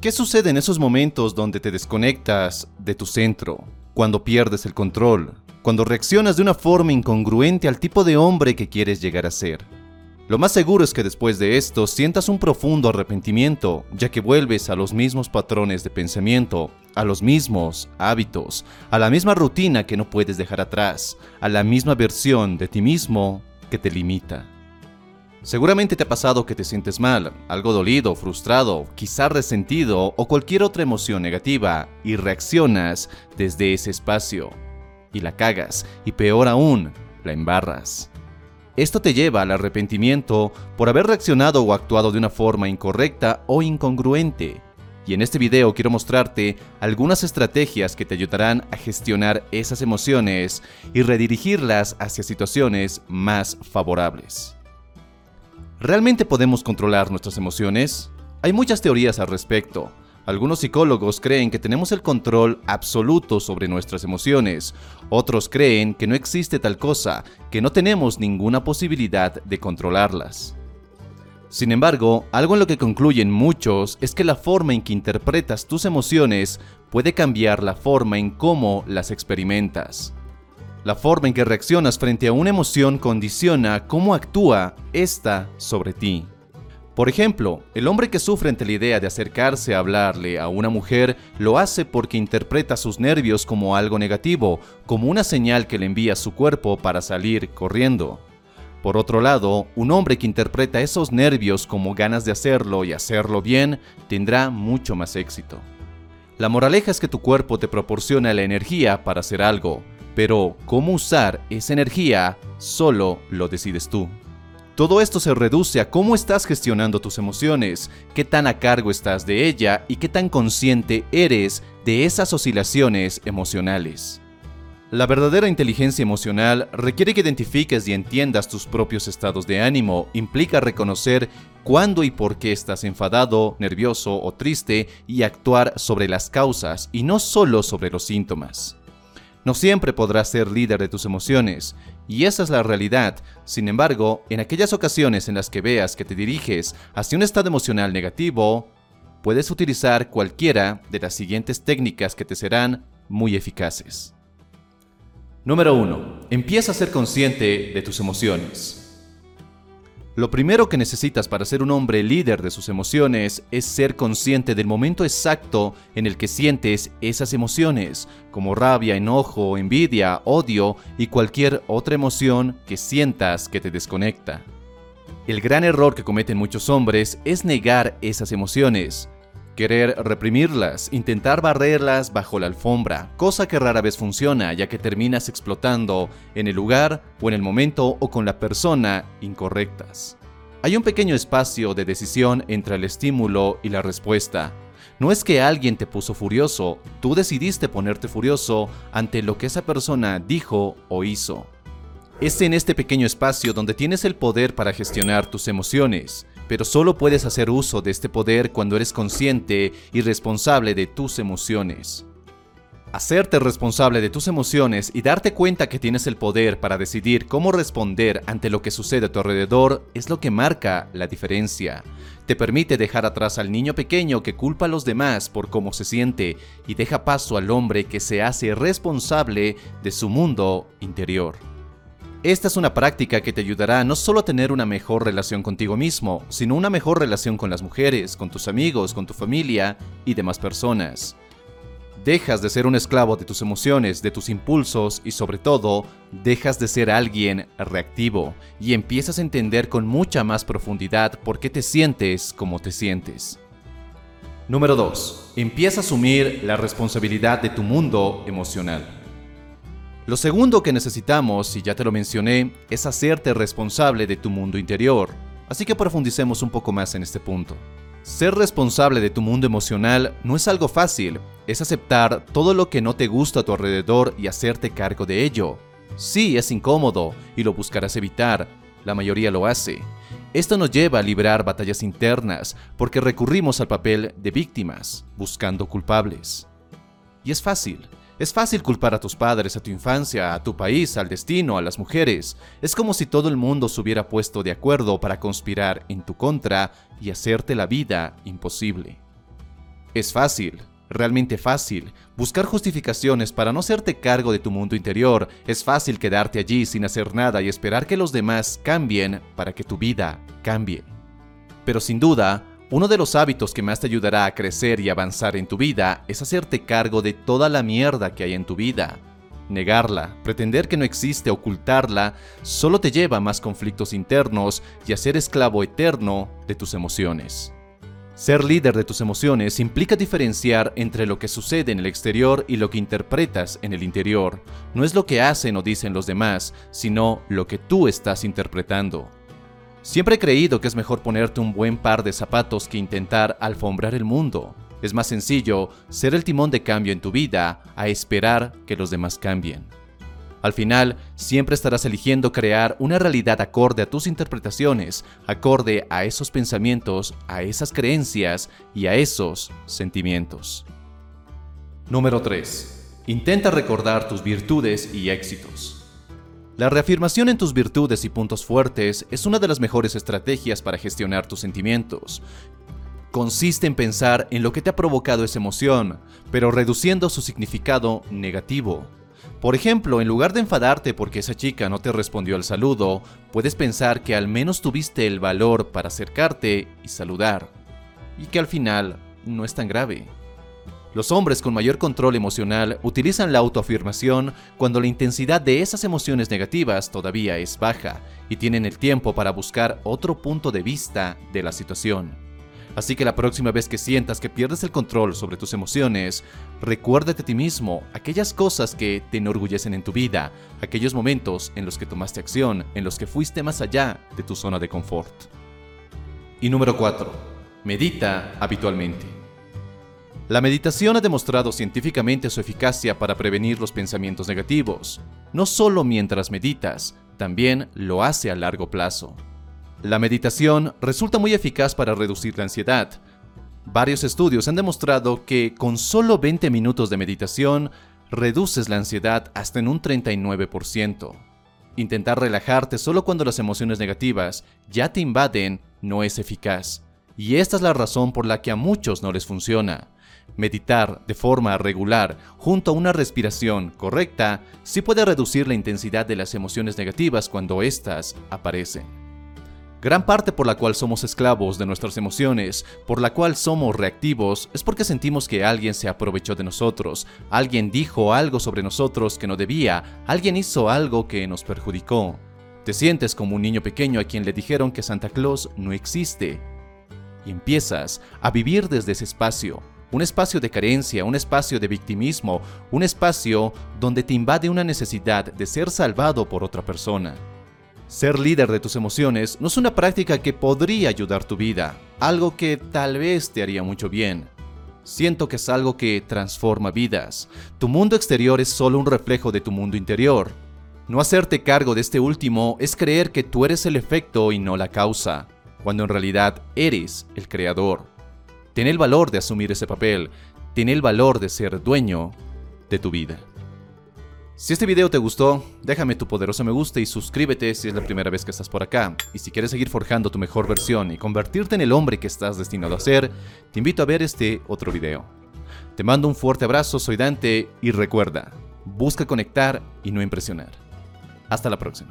¿Qué sucede en esos momentos donde te desconectas de tu centro? Cuando pierdes el control, cuando reaccionas de una forma incongruente al tipo de hombre que quieres llegar a ser. Lo más seguro es que después de esto sientas un profundo arrepentimiento, ya que vuelves a los mismos patrones de pensamiento, a los mismos hábitos, a la misma rutina que no puedes dejar atrás, a la misma versión de ti mismo que te limita. Seguramente te ha pasado que te sientes mal, algo dolido, frustrado, quizá resentido o cualquier otra emoción negativa y reaccionas desde ese espacio. Y la cagas, y peor aún, la embarras. Esto te lleva al arrepentimiento por haber reaccionado o actuado de una forma incorrecta o incongruente. Y en este video quiero mostrarte algunas estrategias que te ayudarán a gestionar esas emociones y redirigirlas hacia situaciones más favorables. ¿Realmente podemos controlar nuestras emociones? Hay muchas teorías al respecto, algunos psicólogos creen que tenemos el control absoluto sobre nuestras emociones. Otros creen que no existe tal cosa, que no tenemos ninguna posibilidad de controlarlas. Sin embargo, algo en lo que concluyen muchos es que la forma en que interpretas tus emociones puede cambiar la forma en cómo las experimentas. La forma en que reaccionas frente a una emoción condiciona cómo actúa esta sobre ti. Por ejemplo, el hombre que sufre ante la idea de acercarse a hablarle a una mujer lo hace porque interpreta sus nervios como algo negativo, como una señal que le envía su cuerpo para salir corriendo. Por otro lado, un hombre que interpreta esos nervios como ganas de hacerlo y hacerlo bien tendrá mucho más éxito. La moraleja es que tu cuerpo te proporciona la energía para hacer algo, pero cómo usar esa energía solo lo decides tú. Todo esto se reduce a cómo estás gestionando tus emociones, qué tan a cargo estás de ella y qué tan consciente eres de esas oscilaciones emocionales. La verdadera inteligencia emocional requiere que identifiques y entiendas tus propios estados de ánimo, implica reconocer cuándo y por qué estás enfadado, nervioso o triste y actuar sobre las causas y no solo sobre los síntomas. No siempre podrás ser líder de tus emociones, y esa es la realidad. Sin embargo, en aquellas ocasiones en las que veas que te diriges hacia un estado emocional negativo, puedes utilizar cualquiera de las siguientes técnicas que te serán muy eficaces. Número 1. Empieza a ser consciente de tus emociones. Lo primero que necesitas para ser un hombre líder de sus emociones es ser consciente del momento exacto en el que sientes esas emociones, como rabia, enojo, envidia, odio y cualquier otra emoción que sientas que te desconecta. El gran error que cometen muchos hombres es negar esas emociones, querer reprimirlas, intentar barrerlas bajo la alfombra, cosa que rara vez funciona ya que terminas explotando en el lugar o en el momento o con la persona incorrectas. Hay un pequeño espacio de decisión entre el estímulo y la respuesta. No es que alguien te puso furioso, tú decidiste ponerte furioso ante lo que esa persona dijo o hizo. Es en este pequeño espacio donde tienes el poder para gestionar tus emociones pero solo puedes hacer uso de este poder cuando eres consciente y responsable de tus emociones. Hacerte responsable de tus emociones y darte cuenta que tienes el poder para decidir cómo responder ante lo que sucede a tu alrededor es lo que marca la diferencia. Te permite dejar atrás al niño pequeño que culpa a los demás por cómo se siente y deja paso al hombre que se hace responsable de su mundo interior. Esta es una práctica que te ayudará no solo a tener una mejor relación contigo mismo, sino una mejor relación con las mujeres, con tus amigos, con tu familia y demás personas. Dejas de ser un esclavo de tus emociones, de tus impulsos y sobre todo, dejas de ser alguien reactivo y empiezas a entender con mucha más profundidad por qué te sientes como te sientes. Número 2. Empieza a asumir la responsabilidad de tu mundo emocional. Lo segundo que necesitamos, y ya te lo mencioné, es hacerte responsable de tu mundo interior. Así que profundicemos un poco más en este punto. Ser responsable de tu mundo emocional no es algo fácil, es aceptar todo lo que no te gusta a tu alrededor y hacerte cargo de ello. Sí, es incómodo y lo buscarás evitar, la mayoría lo hace. Esto nos lleva a librar batallas internas porque recurrimos al papel de víctimas, buscando culpables. Y es fácil, es fácil culpar a tus padres, a tu infancia, a tu país, al destino, a las mujeres. Es como si todo el mundo se hubiera puesto de acuerdo para conspirar en tu contra y hacerte la vida imposible. Es fácil, realmente fácil. Buscar justificaciones para no hacerte cargo de tu mundo interior. Es fácil quedarte allí sin hacer nada y esperar que los demás cambien para que tu vida cambie. Pero sin duda, uno de los hábitos que más te ayudará a crecer y avanzar en tu vida es hacerte cargo de toda la mierda que hay en tu vida. Negarla, pretender que no existe, ocultarla, solo te lleva a más conflictos internos y a ser esclavo eterno de tus emociones. Ser líder de tus emociones implica diferenciar entre lo que sucede en el exterior y lo que interpretas en el interior. No es lo que hacen o dicen los demás, sino lo que tú estás interpretando. Siempre he creído que es mejor ponerte un buen par de zapatos que intentar alfombrar el mundo. Es más sencillo ser el timón de cambio en tu vida a esperar que los demás cambien. Al final, siempre estarás eligiendo crear una realidad acorde a tus interpretaciones, acorde a esos pensamientos, a esas creencias y a esos sentimientos. Número 3. Intenta recordar tus virtudes y éxitos. La reafirmación en tus virtudes y puntos fuertes es una de las mejores estrategias para gestionar tus sentimientos. Consiste en pensar en lo que te ha provocado esa emoción, pero reduciendo su significado negativo. Por ejemplo, en lugar de enfadarte porque esa chica no te respondió al saludo, puedes pensar que al menos tuviste el valor para acercarte y saludar, y que al final no es tan grave. Los hombres con mayor control emocional utilizan la autoafirmación cuando la intensidad de esas emociones negativas todavía es baja y tienen el tiempo para buscar otro punto de vista de la situación. Así que la próxima vez que sientas que pierdes el control sobre tus emociones, recuérdate a ti mismo aquellas cosas que te enorgullecen en tu vida, aquellos momentos en los que tomaste acción, en los que fuiste más allá de tu zona de confort. Y número 4. Medita habitualmente. La meditación ha demostrado científicamente su eficacia para prevenir los pensamientos negativos, no solo mientras meditas, también lo hace a largo plazo. La meditación resulta muy eficaz para reducir la ansiedad. Varios estudios han demostrado que con solo 20 minutos de meditación reduces la ansiedad hasta en un 39%. Intentar relajarte solo cuando las emociones negativas ya te invaden no es eficaz. Y esta es la razón por la que a muchos no les funciona. Meditar de forma regular junto a una respiración correcta sí puede reducir la intensidad de las emociones negativas cuando éstas aparecen. Gran parte por la cual somos esclavos de nuestras emociones, por la cual somos reactivos, es porque sentimos que alguien se aprovechó de nosotros, alguien dijo algo sobre nosotros que no debía, alguien hizo algo que nos perjudicó. Te sientes como un niño pequeño a quien le dijeron que Santa Claus no existe. Y empiezas a vivir desde ese espacio, un espacio de carencia, un espacio de victimismo, un espacio donde te invade una necesidad de ser salvado por otra persona. Ser líder de tus emociones no es una práctica que podría ayudar tu vida, algo que tal vez te haría mucho bien. Siento que es algo que transforma vidas. Tu mundo exterior es solo un reflejo de tu mundo interior. No hacerte cargo de este último es creer que tú eres el efecto y no la causa, cuando en realidad eres el creador. Tiene el valor de asumir ese papel, tiene el valor de ser dueño de tu vida. Si este video te gustó, déjame tu poderoso me gusta y suscríbete si es la primera vez que estás por acá. Y si quieres seguir forjando tu mejor versión y convertirte en el hombre que estás destinado a ser, te invito a ver este otro video. Te mando un fuerte abrazo, soy Dante y recuerda, busca conectar y no impresionar. Hasta la próxima.